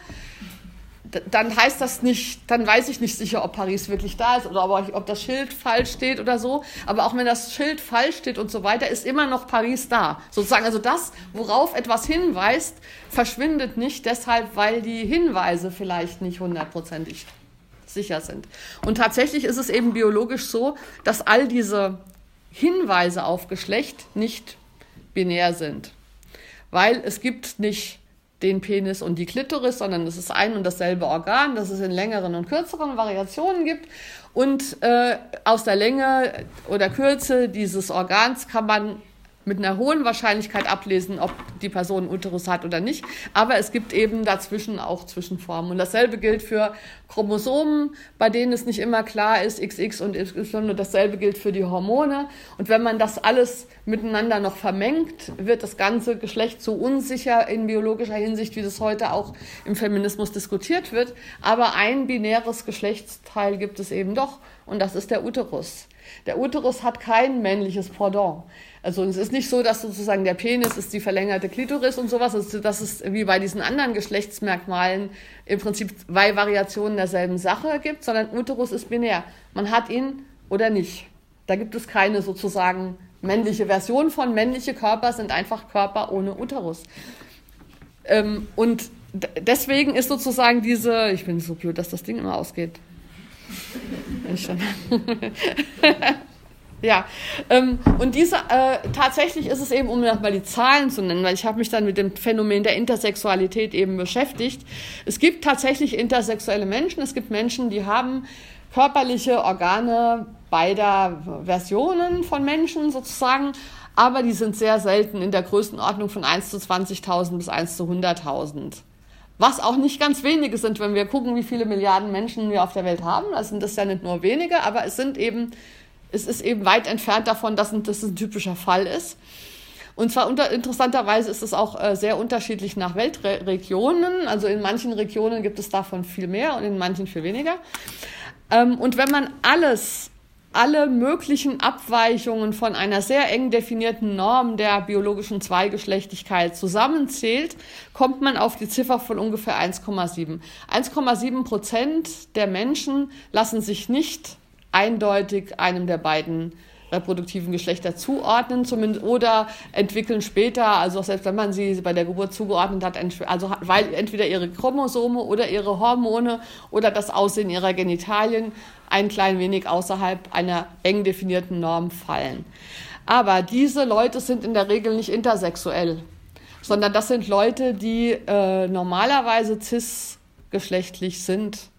dann heißt das nicht, dann weiß ich nicht sicher, ob Paris wirklich da ist oder ob, ob das Schild falsch steht oder so. Aber auch wenn das Schild falsch steht und so weiter, ist immer noch Paris da. Sozusagen, also das, worauf etwas hinweist, verschwindet nicht deshalb, weil die Hinweise vielleicht nicht hundertprozentig sicher sind. Und tatsächlich ist es eben biologisch so, dass all diese Hinweise auf Geschlecht nicht binär sind. Weil es gibt nicht den Penis und die Klitoris, sondern es ist ein und dasselbe Organ, das es in längeren und kürzeren Variationen gibt. Und äh, aus der Länge oder Kürze dieses Organs kann man mit einer hohen Wahrscheinlichkeit ablesen, ob die Person Uterus hat oder nicht. Aber es gibt eben dazwischen auch Zwischenformen. Und dasselbe gilt für Chromosomen, bei denen es nicht immer klar ist, XX und Y. Und dasselbe gilt für die Hormone. Und wenn man das alles miteinander noch vermengt, wird das ganze Geschlecht so unsicher in biologischer Hinsicht, wie das heute auch im Feminismus diskutiert wird. Aber ein binäres Geschlechtsteil gibt es eben doch. Und das ist der Uterus. Der Uterus hat kein männliches Pendant. Also es ist nicht so, dass sozusagen der Penis ist die verlängerte Klitoris und sowas. Das ist wie bei diesen anderen Geschlechtsmerkmalen im Prinzip zwei Variationen derselben Sache gibt, sondern Uterus ist binär. Man hat ihn oder nicht. Da gibt es keine sozusagen männliche Version von. Männliche Körper sind einfach Körper ohne Uterus. Ähm, und deswegen ist sozusagen diese, ich bin so blöd, dass das Ding immer ausgeht. (laughs) Ja, ähm, und diese, äh, tatsächlich ist es eben, um nochmal die Zahlen zu nennen, weil ich habe mich dann mit dem Phänomen der Intersexualität eben beschäftigt. Es gibt tatsächlich intersexuelle Menschen, es gibt Menschen, die haben körperliche Organe beider Versionen von Menschen sozusagen, aber die sind sehr selten in der Größenordnung von 1 zu 20.000 bis 1 zu 100.000. Was auch nicht ganz wenige sind, wenn wir gucken, wie viele Milliarden Menschen wir auf der Welt haben. Das sind das ja nicht nur wenige, aber es sind eben es ist eben weit entfernt davon, dass das ein typischer Fall ist. Und zwar unter, interessanterweise ist es auch äh, sehr unterschiedlich nach Weltregionen. Also in manchen Regionen gibt es davon viel mehr und in manchen viel weniger. Ähm, und wenn man alles, alle möglichen Abweichungen von einer sehr eng definierten Norm der biologischen Zweigeschlechtigkeit zusammenzählt, kommt man auf die Ziffer von ungefähr 1,7. 1,7 Prozent der Menschen lassen sich nicht eindeutig einem der beiden reproduktiven Geschlechter zuordnen, zumindest oder entwickeln später, also selbst wenn man sie bei der Geburt zugeordnet hat, also weil entweder ihre Chromosome oder ihre Hormone oder das Aussehen ihrer Genitalien ein klein wenig außerhalb einer eng definierten Norm fallen. Aber diese Leute sind in der Regel nicht intersexuell, sondern das sind Leute, die äh, normalerweise cisgeschlechtlich sind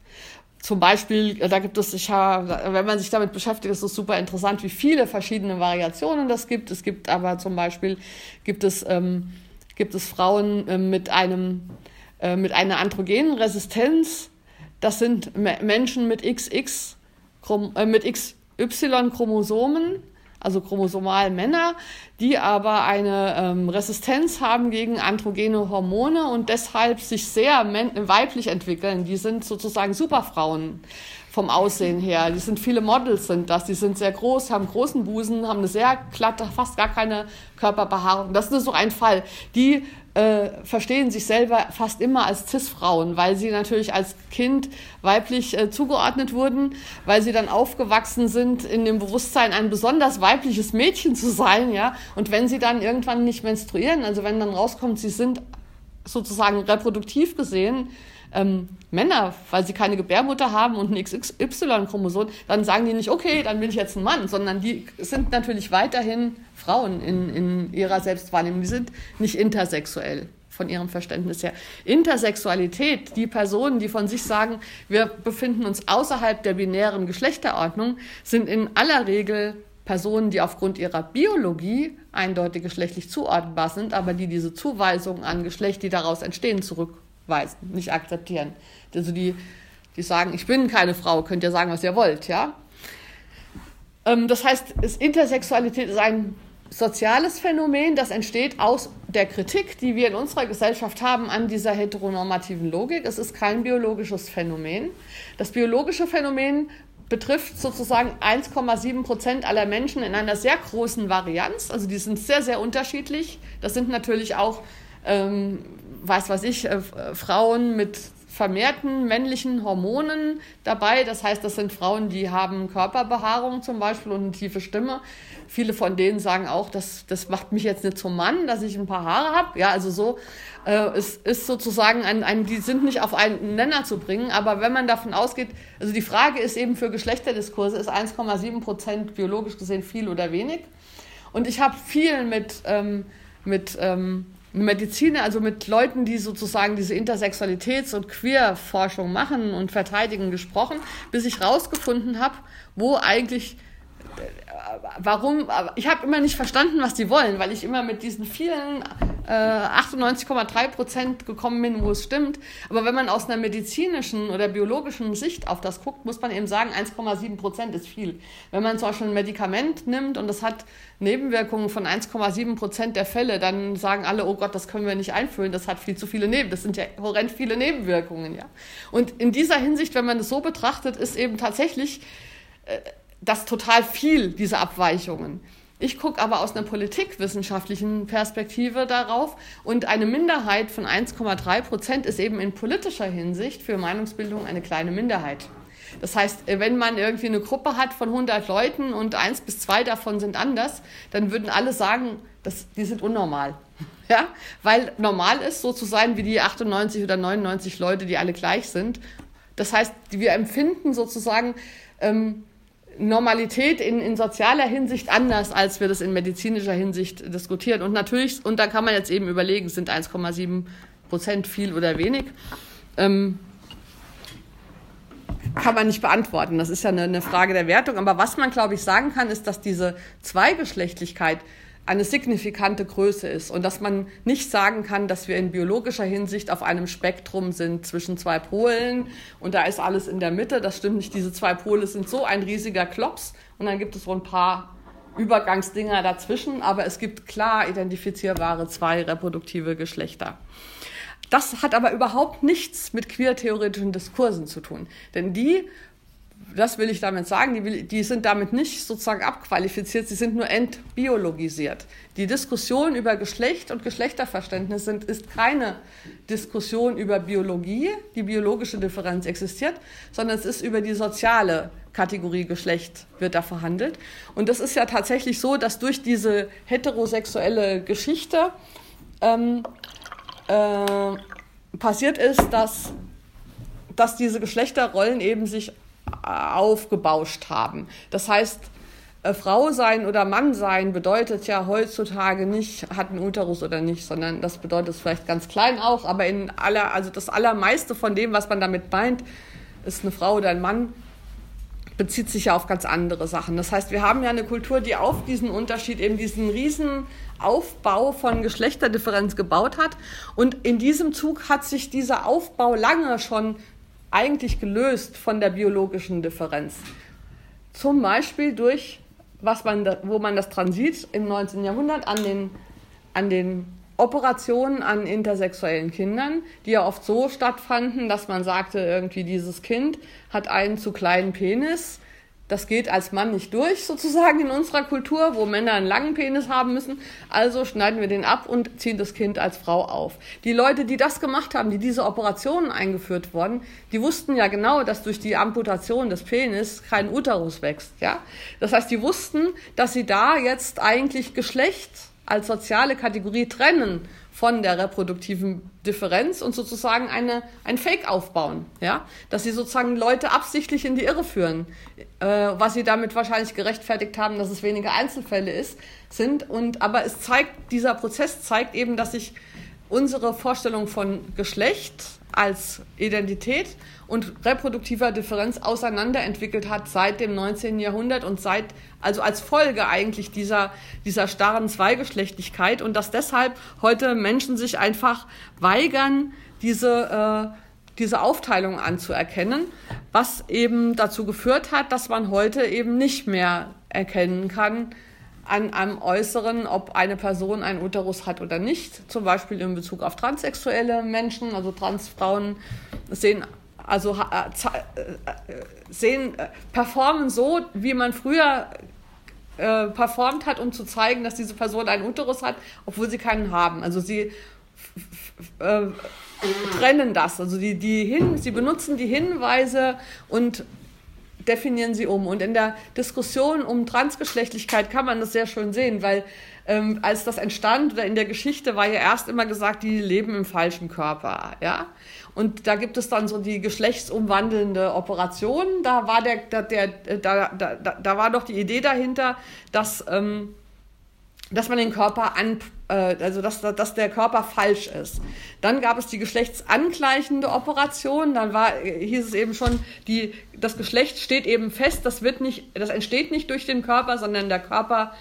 zum Beispiel, da gibt es, ich habe, wenn man sich damit beschäftigt, ist es super interessant, wie viele verschiedene Variationen das gibt. Es gibt aber zum Beispiel, gibt es, ähm, gibt es Frauen äh, mit einem, äh, mit einer androgenen Resistenz. Das sind Menschen mit XX, äh, mit XY-Chromosomen also chromosomal Männer, die aber eine ähm, Resistenz haben gegen androgene Hormone und deshalb sich sehr weiblich entwickeln. Die sind sozusagen Superfrauen vom Aussehen her. Die sind viele Models sind das. Die sind sehr groß, haben großen Busen, haben eine sehr glatte, fast gar keine Körperbehaarung. Das ist so ein Fall. Die äh, verstehen sich selber fast immer als Cis-Frauen, weil sie natürlich als Kind weiblich äh, zugeordnet wurden, weil sie dann aufgewachsen sind in dem Bewusstsein, ein besonders weibliches Mädchen zu sein, ja. Und wenn sie dann irgendwann nicht menstruieren, also wenn dann rauskommt, sie sind sozusagen reproduktiv gesehen ähm, Männer, weil sie keine Gebärmutter haben und ein XY-Chromosom, dann sagen die nicht, okay, dann bin ich jetzt ein Mann, sondern die sind natürlich weiterhin Frauen in, in ihrer Selbstwahrnehmung. Die sind nicht intersexuell von ihrem Verständnis her. Intersexualität, die Personen, die von sich sagen, wir befinden uns außerhalb der binären Geschlechterordnung, sind in aller Regel Personen, die aufgrund ihrer Biologie eindeutig geschlechtlich zuordnenbar sind, aber die diese Zuweisungen an Geschlecht, die daraus entstehen, zurückweisen, nicht akzeptieren. Also die, die sagen, ich bin keine Frau, könnt ihr sagen, was ihr wollt, ja. Ähm, das heißt, Intersexualität ist ein soziales Phänomen, das entsteht aus der Kritik, die wir in unserer Gesellschaft haben an dieser heteronormativen Logik. Es ist kein biologisches Phänomen. Das biologische Phänomen betrifft sozusagen 1,7 Prozent aller Menschen in einer sehr großen Varianz. Also die sind sehr, sehr unterschiedlich. Das sind natürlich auch, ähm, weiß was ich, äh, Frauen mit vermehrten männlichen Hormonen dabei. Das heißt, das sind Frauen, die haben Körperbehaarung zum Beispiel und eine tiefe Stimme. Viele von denen sagen auch, das, das macht mich jetzt nicht zum Mann, dass ich ein paar Haare habe. Ja, also so äh, es ist sozusagen ein, ein, die sind nicht auf einen Nenner zu bringen. Aber wenn man davon ausgeht, also die Frage ist eben für Geschlechterdiskurse, ist 1,7 Prozent biologisch gesehen viel oder wenig? Und ich habe viel mit, ähm, mit ähm, Mediziner, also mit Leuten, die sozusagen diese Intersexualitäts- und Queer-Forschung machen und verteidigen, gesprochen, bis ich rausgefunden habe, wo eigentlich warum, ich habe immer nicht verstanden, was die wollen, weil ich immer mit diesen vielen äh, 98,3 Prozent gekommen bin, wo es stimmt. Aber wenn man aus einer medizinischen oder biologischen Sicht auf das guckt, muss man eben sagen, 1,7 Prozent ist viel. Wenn man zum Beispiel ein Medikament nimmt und das hat Nebenwirkungen von 1,7 Prozent der Fälle, dann sagen alle, oh Gott, das können wir nicht einfüllen, das hat viel zu viele Nebenwirkungen. Das sind ja horrend viele Nebenwirkungen, ja. Und in dieser Hinsicht, wenn man es so betrachtet, ist eben tatsächlich äh, das total viel, diese Abweichungen. Ich gucke aber aus einer politikwissenschaftlichen Perspektive darauf und eine Minderheit von 1,3 Prozent ist eben in politischer Hinsicht für Meinungsbildung eine kleine Minderheit. Das heißt, wenn man irgendwie eine Gruppe hat von 100 Leuten und eins bis zwei davon sind anders, dann würden alle sagen, dass, die sind unnormal. (laughs) Ja? Weil normal ist, so zu sein wie die 98 oder 99 Leute, die alle gleich sind. Das heißt, wir empfinden sozusagen ähm, Normalität in, in sozialer Hinsicht anders, als wir das in medizinischer Hinsicht diskutieren. Und natürlich, und da kann man jetzt eben überlegen, sind 1,7 Prozent viel oder wenig. Ähm, kann man nicht beantworten. Das ist ja eine, eine Frage der Wertung. Aber was man, glaube ich, sagen kann, ist, dass diese Zweigeschlechtlichkeit eine signifikante Größe ist und dass man nicht sagen kann, dass wir in biologischer Hinsicht auf einem Spektrum sind zwischen zwei Polen und da ist alles in der Mitte. Das stimmt nicht. Diese zwei Pole sind so ein riesiger Klops und dann gibt es so ein paar Übergangsdinger dazwischen, aber es gibt klar identifizierbare zwei reproduktive Geschlechter. Das hat aber überhaupt nichts mit queer-theoretischen Diskursen zu tun, denn die das will ich damit sagen, die, will, die, sind damit nicht sozusagen abqualifiziert, sie sind nur entbiologisiert. Die Diskussion über Geschlecht und Geschlechterverständnis sind, ist keine Diskussion über Biologie, die biologische Differenz existiert, sondern es ist über die soziale Kategorie Geschlecht wird da verhandelt. Und das ist ja tatsächlich so, dass durch diese heterosexuelle Geschichte ähm, äh, passiert ist, dass, dass diese Geschlechterrollen eben sich aufgebauscht haben. Das heißt, äh, Frau sein oder Mann sein bedeutet ja heutzutage nicht, hat einen Uterus oder nicht, sondern das bedeutet es vielleicht ganz klein auch, aber in aller, also das allermeiste von dem, was man damit meint, ist eine Frau oder ein Mann, bezieht sich ja auf ganz andere Sachen. Das heißt, wir haben ja eine Kultur, die auf diesen Unterschied, eben diesen riesen Aufbau von Geschlechterdifferenz gebaut hat. Und in diesem Zug hat sich dieser Aufbau lange schon eigentlich gelöst von der biologischen Differenz. Zum Beispiel durch, was man da, wo man das Transit im 19. Jahrhundert an den, an den Operationen an intersexuellen Kindern, die ja oft so stattfanden, dass man sagte, irgendwie dieses Kind hat einen zu kleinen Penis das geht als Mann nicht durch, sozusagen in unserer Kultur, wo Männer einen langen Penis haben müssen. Also schneiden wir den ab und ziehen das Kind als Frau auf. Die Leute, die das gemacht haben, die diese Operationen eingeführt wurden, die wussten ja genau, dass durch die Amputation des Penis kein Uterus wächst. Ja? Das heißt, die wussten, dass sie da jetzt eigentlich Geschlecht als soziale Kategorie trennen von der reproduktiven Differenz und sozusagen eine, ein Fake aufbauen, ja, dass sie sozusagen Leute absichtlich in die Irre führen, äh, was sie damit wahrscheinlich gerechtfertigt haben, dass es weniger Einzelfälle ist, sind und aber es zeigt dieser Prozess zeigt eben, dass sich unsere Vorstellung von Geschlecht als Identität und reproduktiver Differenz auseinanderentwickelt hat seit dem 19. Jahrhundert und seit, also als Folge eigentlich dieser, dieser starren Zweigeschlechtlichkeit und dass deshalb heute Menschen sich einfach weigern, diese, äh, diese Aufteilung anzuerkennen, was eben dazu geführt hat, dass man heute eben nicht mehr erkennen kann, an einem Äußeren, ob eine Person einen Uterus hat oder nicht. Zum Beispiel in Bezug auf transsexuelle Menschen, also Transfrauen sehen also äh, äh, sehen, äh, performen so, wie man früher performt hat, um zu zeigen, dass diese Person einen Uterus hat, obwohl sie keinen haben. Also sie äh, trennen das. Also die, die hin, sie benutzen die Hinweise und definieren sie um. Und in der Diskussion um Transgeschlechtlichkeit kann man das sehr schön sehen, weil ähm, als das entstand oder in der Geschichte war ja erst immer gesagt, die leben im falschen Körper, ja. Und da gibt es dann so die geschlechtsumwandelnde Operation. Da war der, der, der da, da, da war doch die Idee dahinter, dass, ähm, dass man den Körper an, äh, also dass, dass der Körper falsch ist. Dann gab es die geschlechtsangleichende Operation. Dann war, hieß es eben schon, die, das Geschlecht steht eben fest. Das wird nicht, das entsteht nicht durch den Körper, sondern der Körper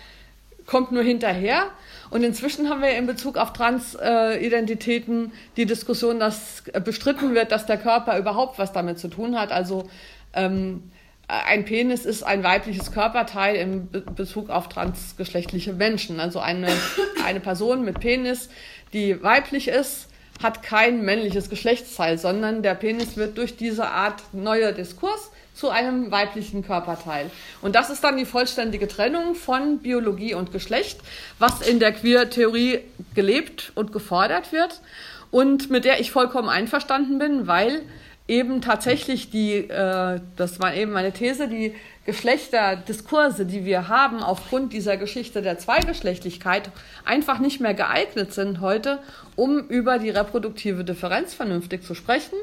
kommt nur hinterher. Und inzwischen haben wir in Bezug auf Transidentitäten äh, die Diskussion, dass bestritten wird, dass der Körper überhaupt was damit zu tun hat. Also ähm, ein Penis ist ein weibliches Körperteil in Be Bezug auf transgeschlechtliche Menschen. Also eine, (coughs) eine Person mit Penis, die weiblich ist, hat kein männliches Geschlechtsteil, sondern der Penis wird durch diese Art neuer Diskurs zu einem weiblichen Körperteil. Und das ist dann die vollständige Trennung von Biologie und Geschlecht, was in der Queer-Theorie gelebt und gefordert wird und mit der ich vollkommen einverstanden bin, weil eben tatsächlich die, äh, das war eben meine These, die Geschlechterdiskurse, die wir haben aufgrund dieser Geschichte der Zweigeschlechtlichkeit, einfach nicht mehr geeignet sind heute, um über die reproduktive Differenz vernünftig zu sprechen.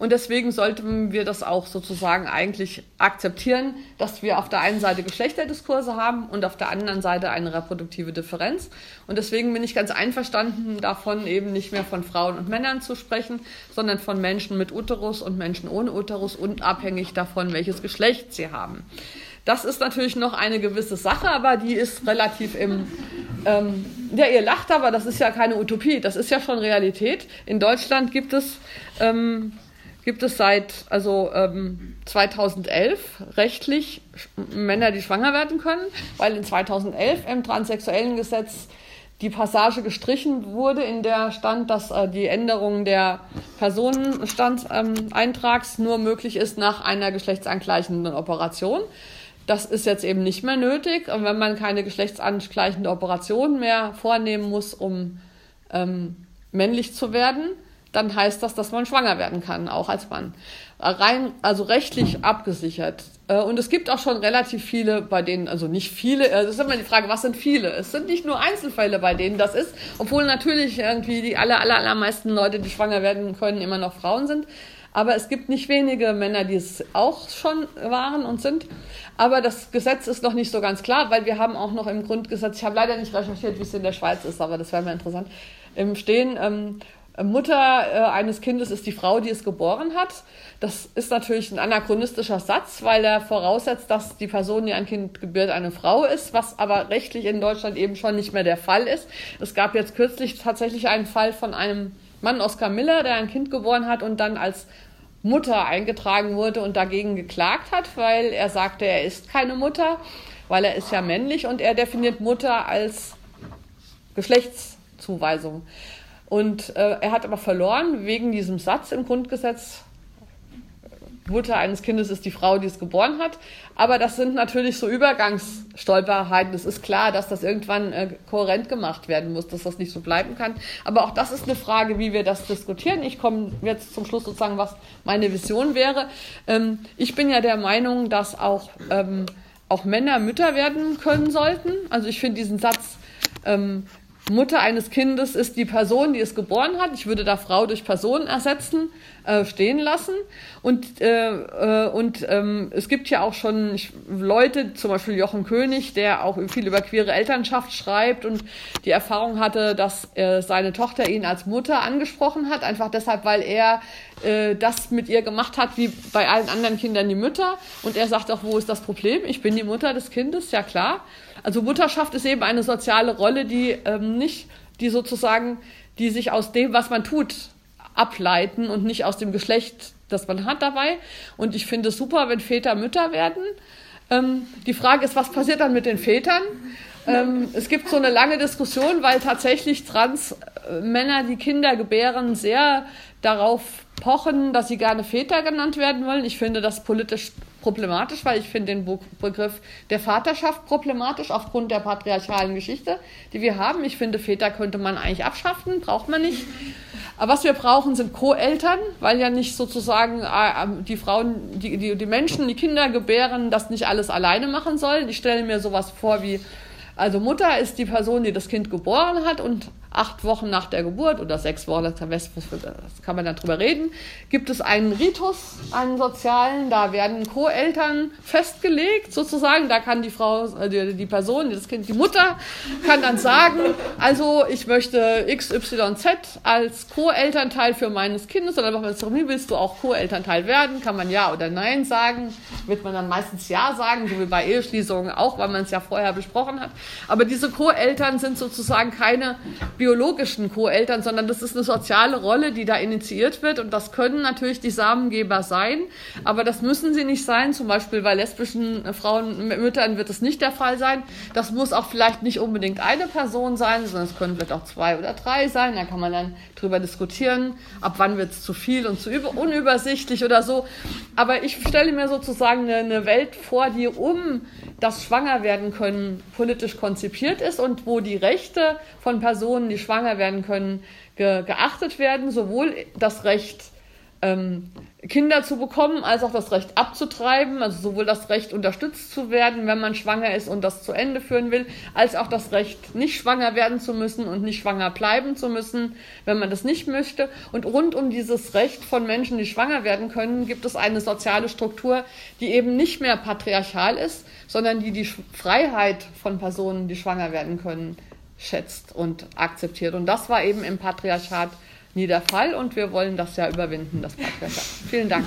Und deswegen sollten wir das auch sozusagen eigentlich akzeptieren, dass wir auf der einen Seite Geschlechterdiskurse haben und auf der anderen Seite eine reproduktive Differenz. Und deswegen bin ich ganz einverstanden davon, eben nicht mehr von Frauen und Männern zu sprechen, sondern von Menschen mit Uterus und Menschen ohne Uterus, unabhängig davon, welches Geschlecht sie haben. Das ist natürlich noch eine gewisse Sache, aber die ist relativ im. Ähm, ja, ihr lacht, aber das ist ja keine Utopie, das ist ja schon Realität. In Deutschland gibt es ähm, gibt es seit also ähm, 2011 rechtlich Männer, die schwanger werden können, weil in 2011 im transsexuellen Gesetz die Passage gestrichen wurde, in der stand, dass äh, die Änderung der Personenstandseintrags ähm, nur möglich ist nach einer geschlechtsangleichenden Operation. Das ist jetzt eben nicht mehr nötig. Und wenn man keine geschlechtsangleichende Operation mehr vornehmen muss, um ähm, männlich zu werden, dann heißt das, dass man schwanger werden kann, auch als Mann. Rein, also rechtlich abgesichert. Äh, und es gibt auch schon relativ viele, bei denen, also nicht viele, es äh, ist immer die Frage, was sind viele? Es sind nicht nur Einzelfälle, bei denen das ist, obwohl natürlich irgendwie die aller, aller, allermeisten Leute, die schwanger werden können, immer noch Frauen sind. Aber es gibt nicht wenige Männer, die es auch schon waren und sind. Aber das Gesetz ist noch nicht so ganz klar, weil wir haben auch noch im Grundgesetz, ich habe leider nicht recherchiert, wie es in der Schweiz ist, aber das wäre mir interessant, im Stehen, ähm, Mutter äh, eines Kindes ist die Frau, die es geboren hat. Das ist natürlich ein anachronistischer Satz, weil er voraussetzt, dass die Person, die ein Kind gebiert, eine Frau ist, was aber rechtlich in Deutschland eben schon nicht mehr der Fall ist. Es gab jetzt kürzlich tatsächlich einen Fall von einem Mann, Oskar Miller, der ein Kind geboren hat und dann als Mutter eingetragen wurde und dagegen geklagt hat, weil er sagte, er ist keine Mutter, weil er ist ja männlich und er definiert Mutter als Geschlechtszuweisung. Und äh, er hat aber verloren wegen diesem Satz im Grundgesetz, Mutter eines Kindes ist die Frau, die es geboren hat. Aber das sind natürlich so Übergangsstolperheiten. Es ist klar, dass das irgendwann äh, kohärent gemacht werden muss, dass das nicht so bleiben kann. Aber auch das ist eine Frage, wie wir das diskutieren. Ich komme jetzt zum Schluss sozusagen, was meine Vision wäre. Ähm, ich bin ja der Meinung, dass auch, ähm, auch Männer Mütter werden können sollten. Also ich finde diesen Satz ähm, Mutter eines Kindes ist die Person, die es geboren hat. Ich würde da Frau durch Person ersetzen, äh, stehen lassen. Und, äh, äh, und ähm, es gibt ja auch schon Leute, zum Beispiel Jochen König, der auch viel über queere Elternschaft schreibt und die Erfahrung hatte, dass äh, seine Tochter ihn als Mutter angesprochen hat, einfach deshalb, weil er äh, das mit ihr gemacht hat, wie bei allen anderen Kindern die Mütter. Und er sagt auch, wo ist das Problem? Ich bin die Mutter des Kindes, ja klar. Also Mutterschaft ist eben eine soziale Rolle, die ähm, nicht, die sozusagen, die sich aus dem, was man tut, ableiten und nicht aus dem Geschlecht, das man hat dabei. Und ich finde es super, wenn Väter Mütter werden. Ähm, die Frage ist, was passiert dann mit den Vätern? Ähm, es gibt so eine lange Diskussion, weil tatsächlich Trans-Männer, die Kinder gebären, sehr darauf pochen, dass sie gerne Väter genannt werden wollen. Ich finde das politisch problematisch, weil ich finde den Begriff der Vaterschaft problematisch aufgrund der patriarchalen Geschichte, die wir haben. Ich finde, Väter könnte man eigentlich abschaffen, braucht man nicht. Aber was wir brauchen, sind Co-Eltern, weil ja nicht sozusagen äh, die Frauen, die, die, die Menschen, die Kinder gebären, das nicht alles alleine machen sollen. Ich stelle mir sowas vor wie, also Mutter ist die Person, die das Kind geboren hat und acht Wochen nach der Geburt oder sechs Wochen, das kann man dann drüber reden, gibt es einen Ritus, einen sozialen, da werden Co-Eltern festgelegt sozusagen, da kann die Frau, äh, die, die Person, das Kind, die Mutter kann dann sagen, also ich möchte XYZ als Co-Elternteil für meines Kindes oder bei der Zeremonie willst du auch Co-Elternteil werden, kann man ja oder nein sagen, wird man dann meistens ja sagen, so wie bei Eheschließungen auch, weil man es ja vorher besprochen hat, aber diese Co-Eltern sind sozusagen keine biologischen Co-Eltern, sondern das ist eine soziale Rolle, die da initiiert wird. Und das können natürlich die Samengeber sein, aber das müssen sie nicht sein. Zum Beispiel bei lesbischen Frauen, Müttern wird es nicht der Fall sein. Das muss auch vielleicht nicht unbedingt eine Person sein, sondern es können vielleicht auch zwei oder drei sein. Da kann man dann drüber diskutieren, ab wann wird es zu viel und zu unübersichtlich oder so. Aber ich stelle mir sozusagen eine, eine Welt vor, die um das Schwangerwerden können politisch konzipiert ist und wo die Rechte von Personen, die schwanger werden können, ge geachtet werden, sowohl das Recht ähm, Kinder zu bekommen, als auch das Recht abzutreiben, also sowohl das Recht unterstützt zu werden, wenn man schwanger ist und das zu Ende führen will, als auch das Recht nicht schwanger werden zu müssen und nicht schwanger bleiben zu müssen, wenn man das nicht möchte. Und rund um dieses Recht von Menschen, die schwanger werden können, gibt es eine soziale Struktur, die eben nicht mehr patriarchal ist, sondern die die Freiheit von Personen, die schwanger werden können, schätzt und akzeptiert. Und das war eben im Patriarchat nie der Fall und wir wollen das ja überwinden, das Patriarchat. Vielen Dank.